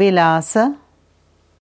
विलास